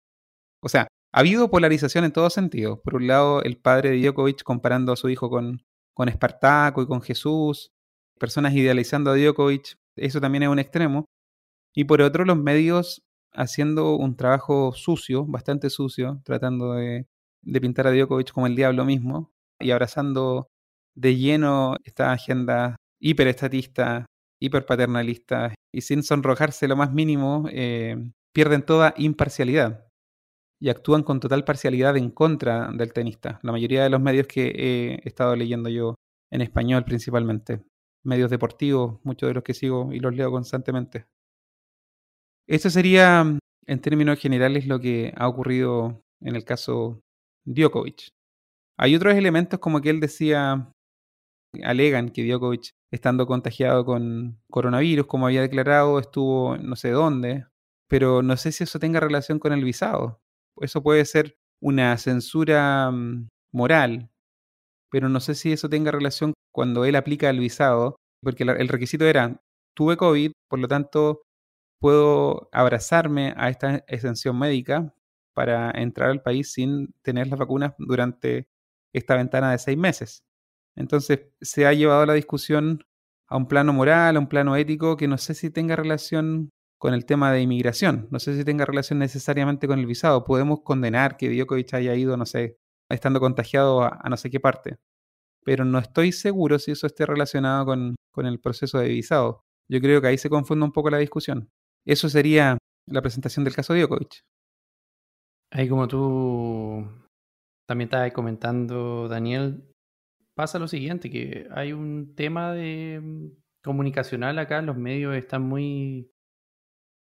O sea, ha habido polarización en todo sentido. Por un lado, el padre de Djokovic comparando a su hijo con, con Espartaco y con Jesús, personas idealizando a Djokovic, eso también es un extremo. Y por otro, los medios haciendo un trabajo sucio, bastante sucio, tratando de, pintar a Djokovic como el diablo mismo y abrazando de lleno esta agenda hiperestatista, hiperpaternalista y sin sonrojarse lo más mínimo, eh, pierden toda imparcialidad y actúan con total parcialidad en contra del tenista. La mayoría de los medios que he estado leyendo yo, en español principalmente, medios deportivos, muchos de los que sigo y los leo constantemente. Eso sería, en términos generales, lo que ha ocurrido en el caso Djokovic. Hay otros elementos como que él decía, alegan que Djokovic, estando contagiado con coronavirus, como había declarado, estuvo no sé dónde, pero no sé si eso tenga relación con el visado eso puede ser una censura mm, moral, pero no sé si eso tenga relación cuando él aplica el visado, porque el requisito era, tuve COVID, por lo tanto puedo abrazarme a esta exención médica para entrar al país sin tener las vacunas durante esta ventana de seis meses. Entonces se ha llevado la discusión a un plano moral, a un plano ético, que no sé si tenga relación con el tema de inmigración. No sé si tenga relación necesariamente con el visado. Podemos condenar que Djokovic haya ido, no sé, estando contagiado a, no sé qué parte. Pero no estoy seguro si eso esté relacionado con, con el proceso de visado. Yo creo que ahí se confunde un poco la discusión. Eso sería la presentación del caso Djokovic. Ahí como tú también estabas comentando, Daniel, pasa lo siguiente, que hay un tema de mm, comunicacional acá, los medios están muy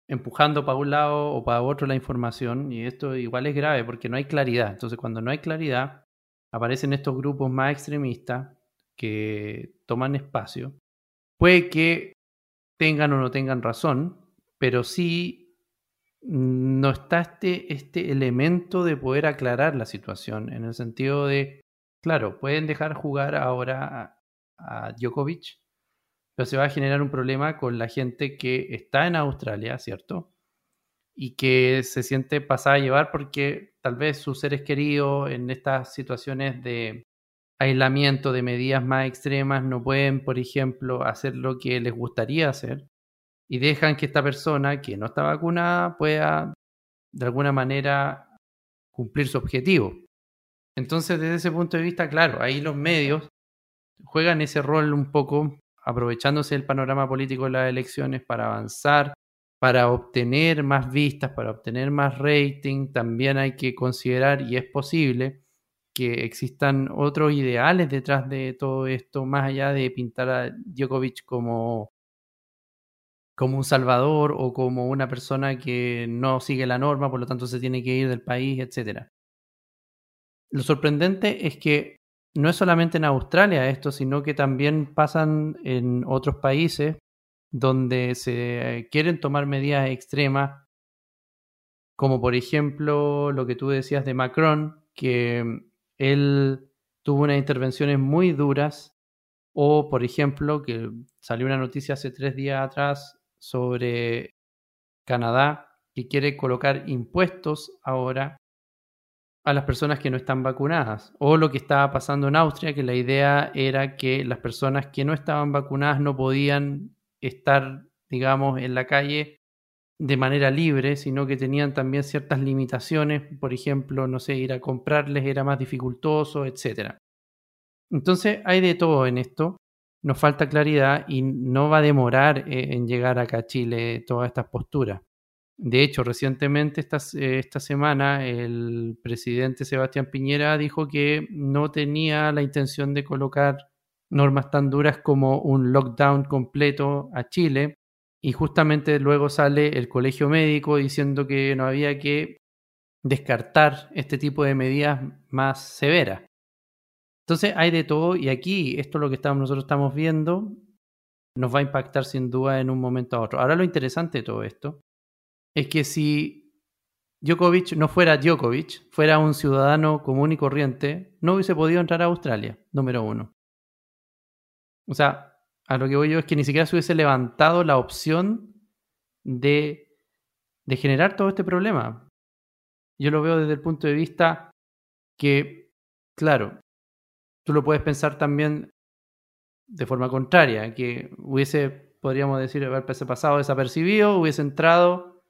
empujando para un lado o para otro la información y esto igual es grave porque no hay claridad. Entonces cuando no hay claridad, aparecen estos grupos más extremistas que toman espacio. Puede que tengan o no tengan razón, pero sí no está este, este elemento de poder aclarar la situación, en el sentido de claro, pueden dejar jugar ahora a, a Djokovic, pero se va a generar un problema con la gente que está en Australia, ¿cierto? Y que se siente pasada a llevar porque tal vez sus seres queridos en estas situaciones de aislamiento, de medidas más extremas, no pueden, por ejemplo, hacer lo que les gustaría hacer y dejan que esta persona que no está vacunada pueda de alguna manera cumplir su objetivo. Entonces, desde ese punto de vista, claro, ahí los medios juegan ese rol un poco aprovechándose del panorama político de las elecciones para avanzar, para obtener más vistas, para obtener más rating. También hay que considerar, y es posible, que existan otros ideales detrás de todo esto, más allá de pintar a Djokovic como como un salvador o como una persona que no sigue la norma, por lo tanto se tiene que ir del país, etc. Lo sorprendente es que no es solamente en Australia esto, sino que también pasan en otros países donde se quieren tomar medidas extremas, como por ejemplo lo que tú decías de Macron, que él tuvo unas intervenciones muy duras, o por ejemplo, que salió una noticia hace tres días atrás sobre Canadá que quiere colocar impuestos ahora a las personas que no están vacunadas. O lo que estaba pasando en Austria, que la idea era que las personas que no estaban vacunadas no podían estar, digamos, en la calle de manera libre, sino que tenían también ciertas limitaciones, por ejemplo, no sé, ir a comprarles era más dificultoso, etc. Entonces hay de todo en esto nos falta claridad y no va a demorar eh, en llegar acá a Chile todas estas posturas. De hecho, recientemente, esta, eh, esta semana, el presidente Sebastián Piñera dijo que no tenía la intención de colocar normas tan duras como un lockdown completo a Chile. Y justamente luego sale el colegio médico diciendo que no había que descartar este tipo de medidas más severas. Entonces hay de todo y aquí esto es lo que estamos, nosotros estamos viendo nos va a impactar sin duda en un momento a otro. Ahora lo interesante de todo esto es que si Djokovic no fuera Djokovic, fuera un ciudadano común y corriente, no hubiese podido entrar a Australia, número uno. O sea, a lo que voy yo es que ni siquiera se hubiese levantado la opción de, de generar todo este problema. Yo lo veo desde el punto de vista que, claro, tú lo puedes pensar también de forma contraria, que hubiese, podríamos decir, haber pasado desapercibido, hubiese entrado,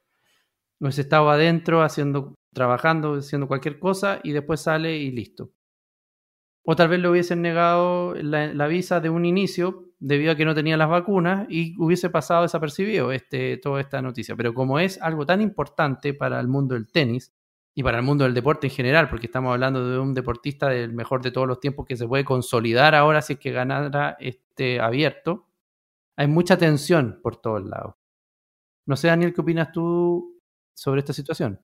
hubiese estado adentro haciendo, trabajando, haciendo cualquier cosa y después sale y listo. O tal vez le hubiesen negado la, visa de un inicio debido a que no tenía las vacunas y hubiese pasado desapercibido este, toda esta noticia. Pero como es algo tan importante para el mundo del tenis, y para el mundo del deporte en general, porque estamos hablando de un deportista del mejor de todos los tiempos que se puede consolidar ahora si es que ganara este abierto. Hay mucha tensión por todos lados. No sé, Daniel, ¿qué opinas tú sobre esta situación?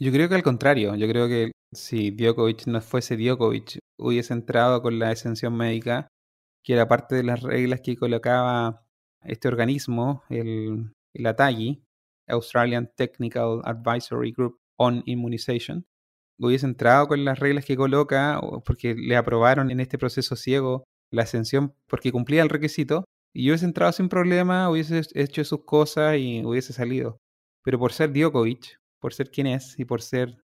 Yo creo que al contrario, yo creo que si Djokovic no fuese Djokovic, hubiese entrado con la exención médica, que era parte de las reglas que colocaba este organismo, el, el ATAGI, Australian Technical Advisory Group, on immunization, hubiese entrado con las reglas que coloca, porque le aprobaron en este proceso ciego la ascensión porque cumplía el requisito, y hubiese entrado sin problema, hubiese hecho sus cosas y hubiese salido. Pero por ser Djokovic, por ser quien es y por ser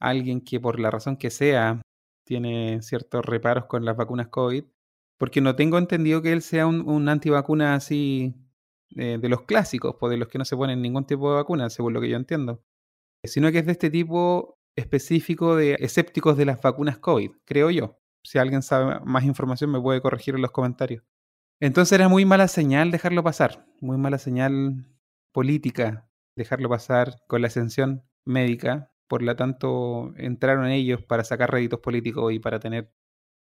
alguien que por la razón que sea tiene ciertos reparos con las vacunas COVID, porque no tengo entendido que él sea un, un antivacuna así eh, de los clásicos, pues de los que no se ponen ningún tipo de vacuna, según lo que yo entiendo sino que es de este tipo específico de escépticos de las vacunas COVID, creo yo. Si alguien sabe más información me puede corregir en los comentarios. Entonces era muy mala señal dejarlo pasar, muy mala señal política dejarlo pasar con la ascensión médica. Por lo tanto, entraron ellos para sacar réditos políticos y para tener,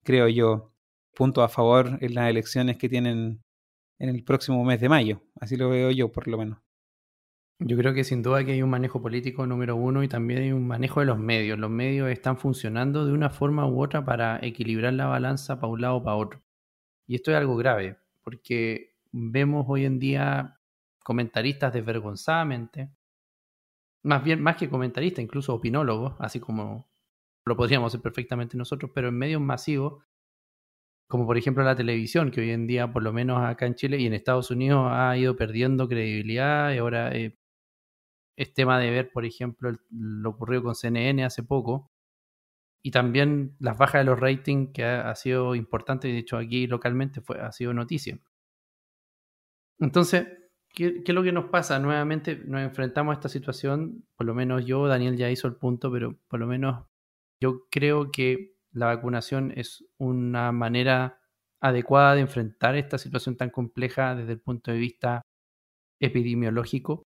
creo yo, puntos a favor en las elecciones que tienen en el próximo mes de mayo. Así lo veo yo, por lo menos. Yo creo que sin duda que hay un manejo político número uno y también hay un manejo de los medios. Los medios están funcionando de una forma u otra para equilibrar la balanza para un lado o para otro. Y esto es algo grave, porque vemos hoy en día comentaristas desvergonzadamente, más bien, más que comentaristas, incluso opinólogos, así como lo podríamos hacer perfectamente nosotros, pero en medios masivos, como por ejemplo la televisión, que hoy en día, por lo menos acá en Chile y en Estados Unidos, ha ido perdiendo credibilidad y ahora eh, es tema de ver, por ejemplo, lo ocurrido con CNN hace poco. Y también las bajas de los ratings, que ha, sido importante, de hecho aquí localmente fue, ha sido noticia. Entonces, ¿qué, qué es lo que nos pasa? Nuevamente nos enfrentamos a esta situación, por lo menos yo, Daniel ya hizo el punto, pero por lo menos yo creo que la vacunación es una manera adecuada de enfrentar esta situación tan compleja desde el punto de vista epidemiológico.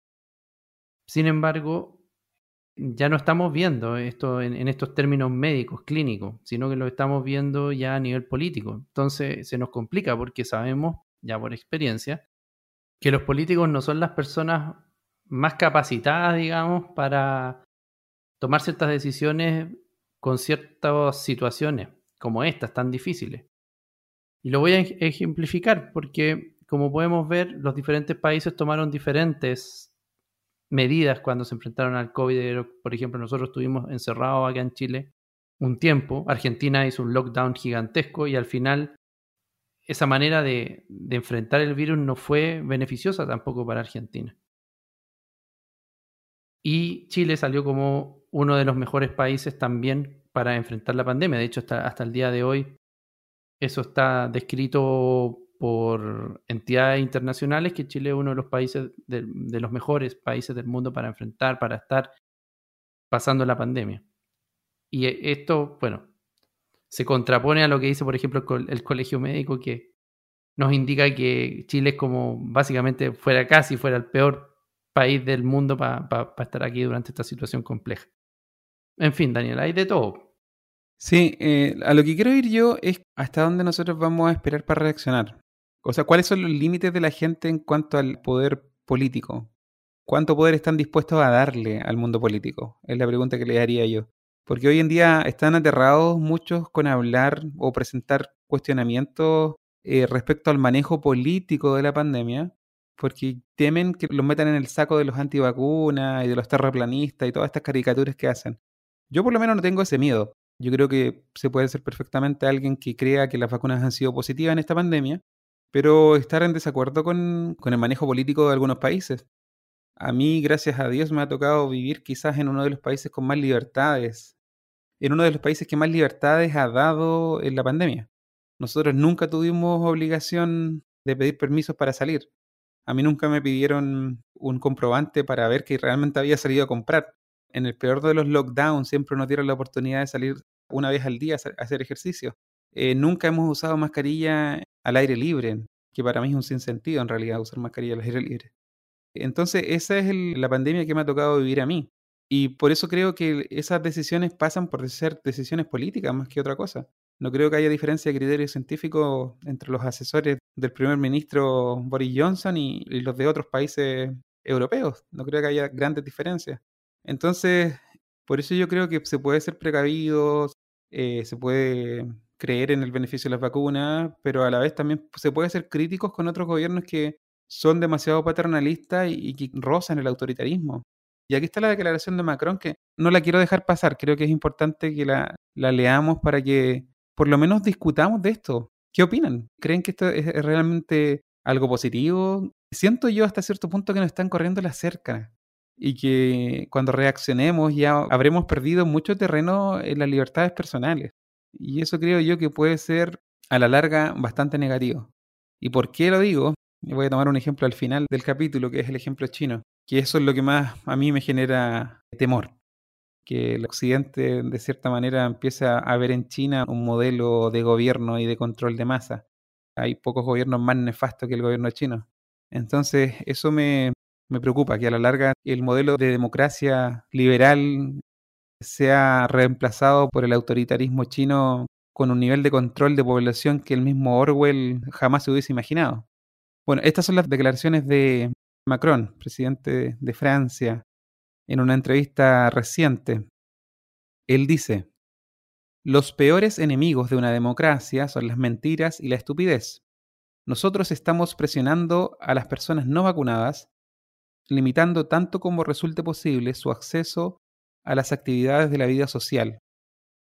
Sin embargo, ya no estamos viendo esto en, estos términos médicos, clínicos, sino que lo estamos viendo ya a nivel político. Entonces se nos complica porque sabemos, ya por experiencia, que los políticos no son las personas más capacitadas, digamos, para tomar ciertas decisiones con ciertas situaciones como estas tan difíciles. Y lo voy a ej- ejemplificar porque, como podemos ver, los diferentes países tomaron diferentes medidas cuando se enfrentaron al COVID. Por ejemplo, nosotros estuvimos encerrados acá en Chile un tiempo. Argentina hizo un lockdown gigantesco y al final esa manera de, enfrentar el virus no fue beneficiosa tampoco para Argentina. Y Chile salió como uno de los mejores países también para enfrentar la pandemia. De hecho, hasta, hasta el día de hoy, eso está descrito por entidades internacionales, que Chile es uno de los países, de, los mejores países del mundo para enfrentar, para estar pasando la pandemia. Y e- esto, bueno, se contrapone a lo que dice, por ejemplo, el, col- el colegio médico, que nos indica que Chile es como básicamente fuera casi fuera el peor país del mundo para estar aquí durante esta situación compleja. En fin, Daniel, hay de todo. Sí, eh, a lo que quiero ir yo es hasta dónde nosotros vamos a esperar para reaccionar. O sea, ¿cuáles son los límites de la gente en cuanto al poder político? ¿Cuánto poder están dispuestos a darle al mundo político? Es la pregunta que le haría yo. Porque hoy en día están aterrados muchos con hablar o presentar cuestionamientos eh, respecto al manejo político de la pandemia, porque temen que los metan en el saco de los antivacunas y de los terraplanistas y todas estas caricaturas que hacen. Yo por lo menos no tengo ese miedo. Yo creo que se puede ser perfectamente alguien que crea que las vacunas han sido positivas en esta pandemia, pero estar en desacuerdo con, con el manejo político de algunos países. A mí, gracias a Dios, me ha tocado vivir quizás en uno de los países con más libertades, en uno de los países que más libertades ha dado en la pandemia. Nosotros nunca tuvimos obligación de pedir permisos para salir. A mí nunca me pidieron un comprobante para ver que realmente había salido a comprar. En el peor de los lockdowns siempre nos dieron la oportunidad de salir una vez al día a hacer- ejercicio. Eh, nunca hemos usado mascarilla al aire libre, que para mí es un sinsentido en realidad usar mascarilla al aire libre. Entonces, esa es la pandemia que me ha tocado vivir a mí. Y por eso creo que esas decisiones pasan por ser decisiones políticas más que otra cosa. No creo que haya diferencia de criterio científico entre los asesores del primer ministro Boris Johnson y, los de otros países europeos. No creo que haya grandes diferencias. Entonces, por eso yo creo que se puede ser precavido, eh, se puede creer en el beneficio de las vacunas, pero a la vez también se puede ser críticos con otros gobiernos que son demasiado paternalistas y, que rozan el autoritarismo. Y aquí está la declaración de Macron, que no la quiero dejar pasar, creo que es importante que la, la leamos para que por lo menos discutamos de esto. ¿Qué opinan? ¿Creen que esto es es realmente algo positivo? Siento yo hasta cierto punto que nos están corriendo la cerca y que cuando reaccionemos ya habremos perdido mucho terreno en las libertades personales. Y eso creo yo que puede ser a la larga bastante negativo. ¿Y por qué lo digo? Voy a tomar un ejemplo al final del capítulo, que es el ejemplo chino, que eso es lo que más a mí me genera temor, que el occidente de cierta manera empieza a ver en China un modelo de gobierno y de control de masa. Hay pocos gobiernos más nefastos que el gobierno chino. Entonces, eso me, me preocupa, que a la larga el modelo de democracia liberal sea reemplazado por el autoritarismo chino con un nivel de control de población que el mismo Orwell jamás se hubiese imaginado. Bueno, estas son las declaraciones de Macron, presidente de Francia, en una entrevista reciente. Él dice, los peores enemigos de una democracia son las mentiras y la estupidez. Nosotros estamos presionando a las personas no vacunadas, limitando tanto como resulte posible su acceso a las actividades de la vida social.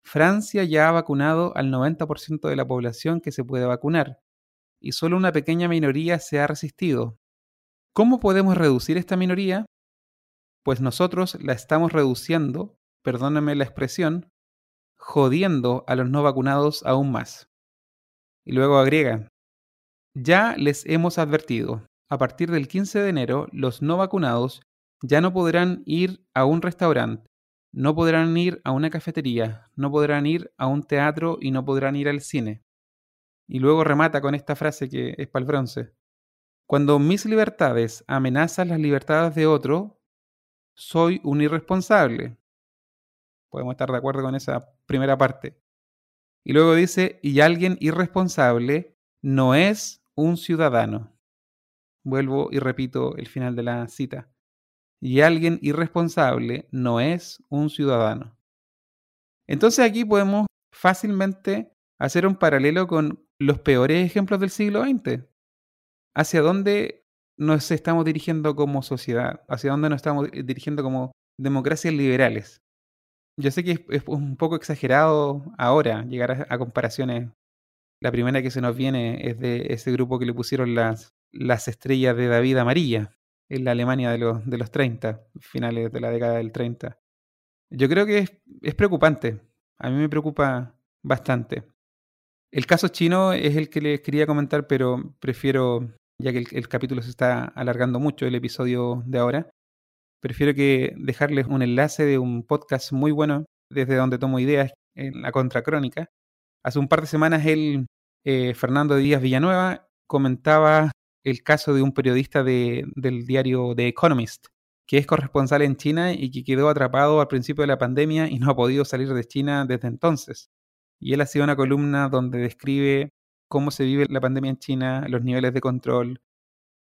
Francia ya ha vacunado al 90% de la población que se puede vacunar y solo una pequeña minoría se ha resistido. ¿Cómo podemos reducir esta minoría? Pues nosotros la estamos reduciendo, perdóname la expresión, jodiendo a los no vacunados aún más. Y luego agrega, ya les hemos advertido, a partir del 15 de enero los no vacunados ya no podrán ir a un restaurante, no podrán ir a una cafetería, no podrán ir a un teatro y no podrán ir al cine. Y luego remata con esta frase que es para el bronce. Cuando mis libertades amenazan las libertades de otro, soy un irresponsable. Podemos estar de acuerdo con esa primera parte. Y luego dice, y alguien irresponsable no es un ciudadano. Vuelvo y repito el final de la cita. Y alguien irresponsable no es un ciudadano. Entonces aquí podemos fácilmente hacer un paralelo con los peores ejemplos del siglo XX. ¿Hacia dónde nos estamos dirigiendo como sociedad? ¿Hacia dónde nos estamos dirigiendo como democracias liberales? Yo sé que es, un poco exagerado ahora llegar a, comparaciones. La primera que se nos viene es de ese grupo que le pusieron las, las estrellas de David amarilla en la Alemania de los, de los 30, finales de la década del 30. Yo creo que es, es preocupante. A mí me preocupa bastante. El caso chino es el que les quería comentar, pero prefiero, ya que el, el, capítulo se está alargando mucho, el episodio de ahora, prefiero que dejarles un enlace de un podcast muy bueno desde donde tomo ideas en la contracrónica. Hace un par de semanas él, eh, Fernando Díaz Villanueva, comentaba el caso de un periodista de, del diario The Economist, que es corresponsal en China y que quedó atrapado al principio de la pandemia y no ha podido salir de China desde entonces. Y él ha sido una columna donde describe cómo se vive la pandemia en China, los niveles de control,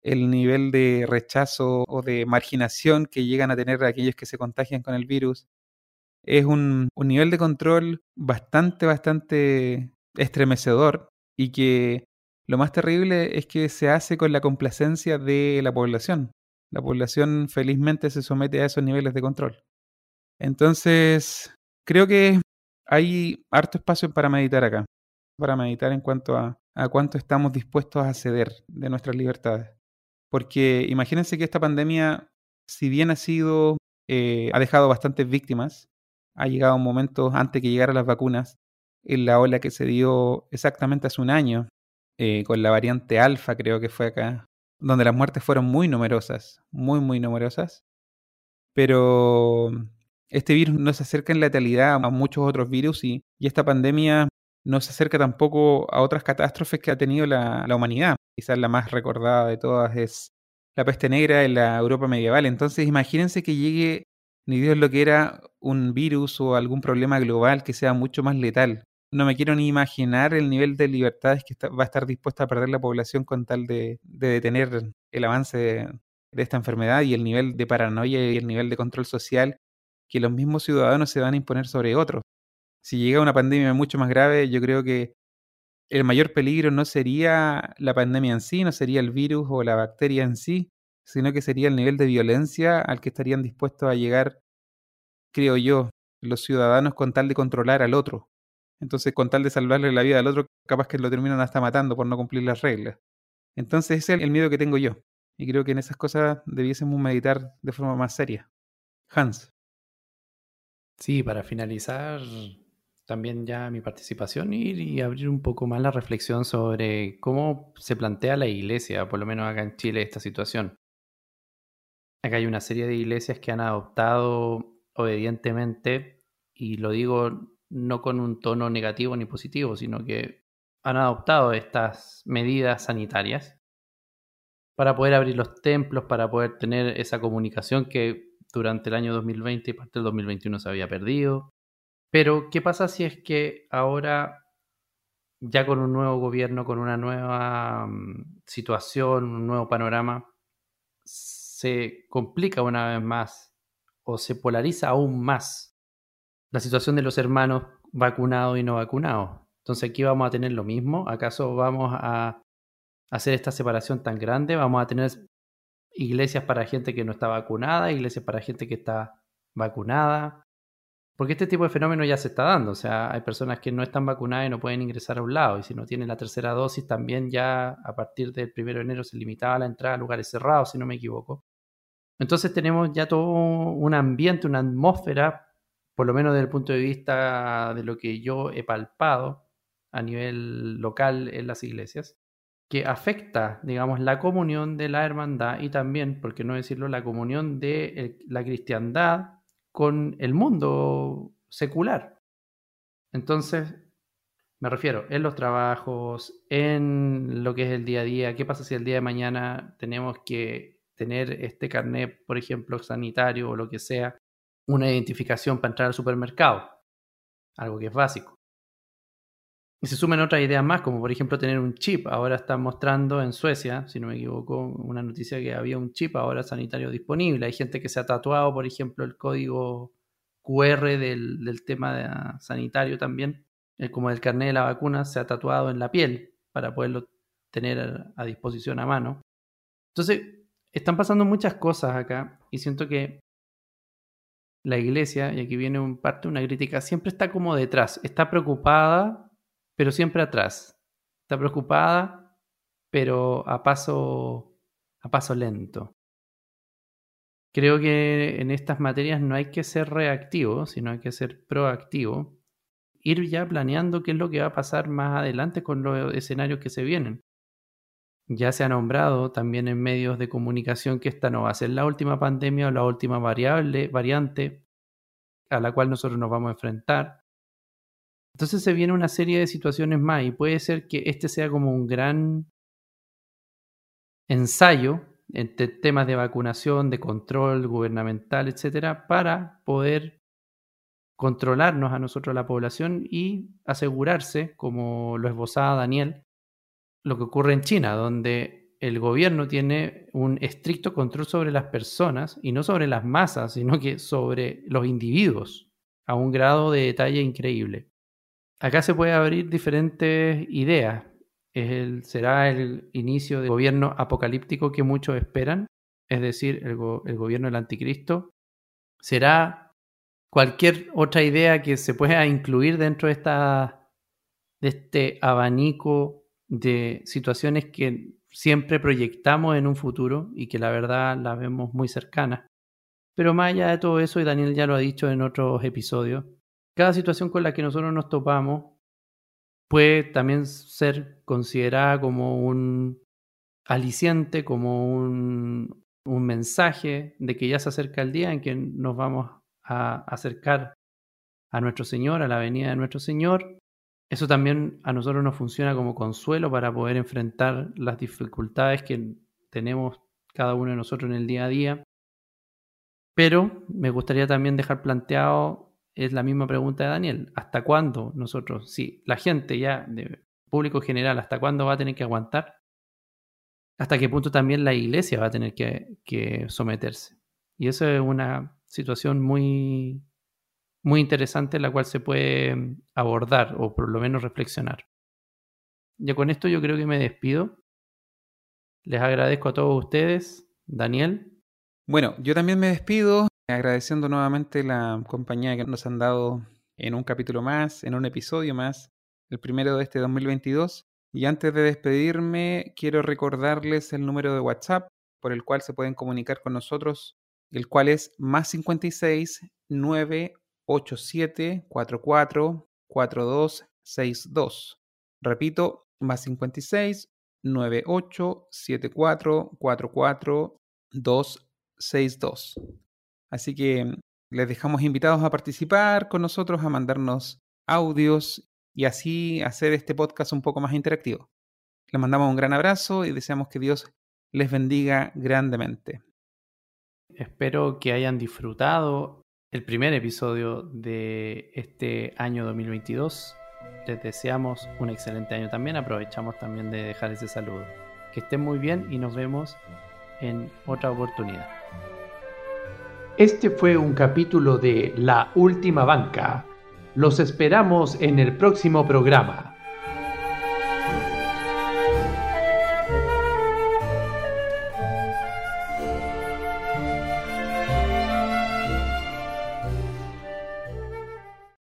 el nivel de rechazo o de marginación que llegan a tener aquellos que se contagian con el virus. Es un, un nivel de control bastante, bastante estremecedor y que lo más terrible es que se hace con la complacencia de la población. La población felizmente se somete a esos niveles de control. Entonces, creo que hay harto espacio para meditar acá, para meditar en cuanto a, a cuánto estamos dispuestos a ceder de nuestras libertades. Porque imagínense que esta pandemia, si bien ha sido, eh, ha dejado bastantes víctimas, ha llegado un momento antes que llegaran las vacunas, en la ola que se dio exactamente hace un año, eh, con la variante alfa creo que fue acá, donde las muertes fueron muy numerosas, muy, muy numerosas. Pero este virus no se acerca en letalidad a muchos otros virus y, y esta pandemia no se acerca tampoco a otras catástrofes que ha tenido la, la humanidad. Quizás la más recordada de todas es la peste negra en la Europa medieval. Entonces imagínense que llegue, ni Dios lo que era, un virus o algún problema global que sea mucho más letal. No me quiero ni imaginar el nivel de libertades que va a estar dispuesta a perder la población con tal de, de detener el avance de, de esta enfermedad y el nivel de paranoia y el nivel de control social que los mismos ciudadanos se van a imponer sobre otros si llega una pandemia mucho más grave, yo creo que el mayor peligro no sería la pandemia en sí, no sería el virus o la bacteria en sí, sino que sería el nivel de violencia al que estarían dispuestos a llegar, creo yo, los ciudadanos con tal de controlar al otro. Entonces, con tal de salvarle la vida al otro, capaz que lo terminan hasta matando por no cumplir las reglas. Entonces, ese es el miedo que tengo yo. Y creo que en esas cosas debiésemos meditar de forma más seria. Hans. Sí, para finalizar, también ya mi participación y, abrir un poco más la reflexión sobre cómo se plantea la iglesia, por lo menos acá en Chile, esta situación. Acá hay una serie de iglesias que han adoptado obedientemente, y lo digo no con un tono negativo ni positivo, sino que han adoptado estas medidas sanitarias para poder abrir los templos, para poder tener esa comunicación que durante el año 2020 y parte del 2021 se había perdido. Pero, ¿qué pasa si es que ahora, ya con un nuevo gobierno, con una nueva mm, situación, un nuevo panorama, se complica una vez más o se polariza aún más la situación de los hermanos vacunados y no vacunados? Entonces, aquí vamos a tener lo mismo. ¿Acaso vamos a hacer esta separación tan grande? ¿Vamos a tener iglesias para gente que no está vacunada, iglesias para gente que está vacunada? Porque este tipo de fenómeno ya se está dando. O sea, hay personas que no están vacunadas y no pueden ingresar a un lado. Y si no tienen la tercera dosis, también ya a partir del 1 de enero se limitaba la entrada a lugares cerrados, si no me equivoco. Entonces tenemos ya todo un ambiente, una atmósfera, por lo menos desde el punto de vista de lo que yo he palpado a nivel local en las iglesias, que afecta, digamos, la comunión de la hermandad y también, por qué no decirlo, la comunión de la cristiandad con el mundo secular. Entonces, me refiero en los trabajos, en lo que es el día a día. ¿Qué pasa si el día de mañana tenemos que tener este carnet, por ejemplo, sanitario o lo que sea, una identificación para entrar al supermercado? Algo que es básico. Y se suman otras ideas más, como por ejemplo tener un chip. Ahora están mostrando en Suecia, si no me equivoco, una noticia que había un chip ahora sanitario disponible. Hay gente que se ha tatuado, por ejemplo, el código QR del, tema sanitario también, como el carnet de la vacuna, se ha tatuado en la piel para poderlo tener a disposición a mano. Entonces, están pasando muchas cosas acá y siento que la iglesia, y aquí viene un parte una crítica, siempre está como detrás, está preocupada pero siempre atrás. Está preocupada, pero a paso, a paso lento. Creo que en estas materias no hay que ser reactivo, sino hay que ser proactivo. Ir ya planeando qué es lo que va a pasar más adelante con los escenarios que se vienen. Ya se ha nombrado también en medios de comunicación que esta no va a ser la última pandemia o la última variable, variante a la cual nosotros nos vamos a enfrentar. Entonces se viene una serie de situaciones más y puede ser que este sea como un gran ensayo entre temas de vacunación, de control gubernamental, etcétera, para poder controlarnos a nosotros la población y asegurarse, como lo esbozaba Daniel, lo que ocurre en China, donde el gobierno tiene un estricto control sobre las personas y no sobre las masas, sino que sobre los individuos, a un grado de detalle increíble acá se puede abrir diferentes ideas. ¿Será el inicio del gobierno apocalíptico que muchos esperan? Es decir, el, gobierno del anticristo. ¿Será cualquier otra idea que se pueda incluir dentro de, esta, de este abanico de situaciones que siempre proyectamos en un futuro y que la verdad las vemos muy cercanas? Pero más allá de todo eso, y Daniel ya lo ha dicho en otros episodios, cada situación con la que nosotros nos topamos puede también ser considerada como un aliciente, como un, mensaje de que ya se acerca el día en que nos vamos a acercar a nuestro Señor, a la venida de nuestro Señor. Eso también a nosotros nos funciona como consuelo para poder enfrentar las dificultades que tenemos cada uno de nosotros en el día a día. Pero me gustaría también dejar planteado es la misma pregunta de Daniel. ¿Hasta cuándo nosotros, si la gente ya, de público general, hasta cuándo va a tener que aguantar? ¿Hasta qué punto también la iglesia va a tener que, someterse? Y eso es una situación muy, muy interesante la cual se puede abordar o por lo menos reflexionar. Ya con esto yo creo que me despido. Les agradezco a todos ustedes. Daniel. Bueno, yo también me despido agradeciendo nuevamente la compañía que nos han dado en un capítulo más, en un episodio más, el primero de este 2022. Y antes de despedirme, quiero recordarles el número de WhatsApp por el cual se pueden comunicar con nosotros, el cual es más 56 987 44 4262. Repito, más 56 98 74 44 262. Así que mm, les dejamos invitados a participar con nosotros, a mandarnos audios y así hacer este podcast un poco más interactivo. Les mandamos un gran abrazo y deseamos que Dios les bendiga grandemente. Espero que hayan disfrutado el primer episodio de este año 2022. Les deseamos un excelente año también. Aprovechamos también de dejar ese saludo. Que estén muy bien y nos vemos en otra oportunidad. Este fue un capítulo de La Última Banca. Los esperamos en el próximo programa.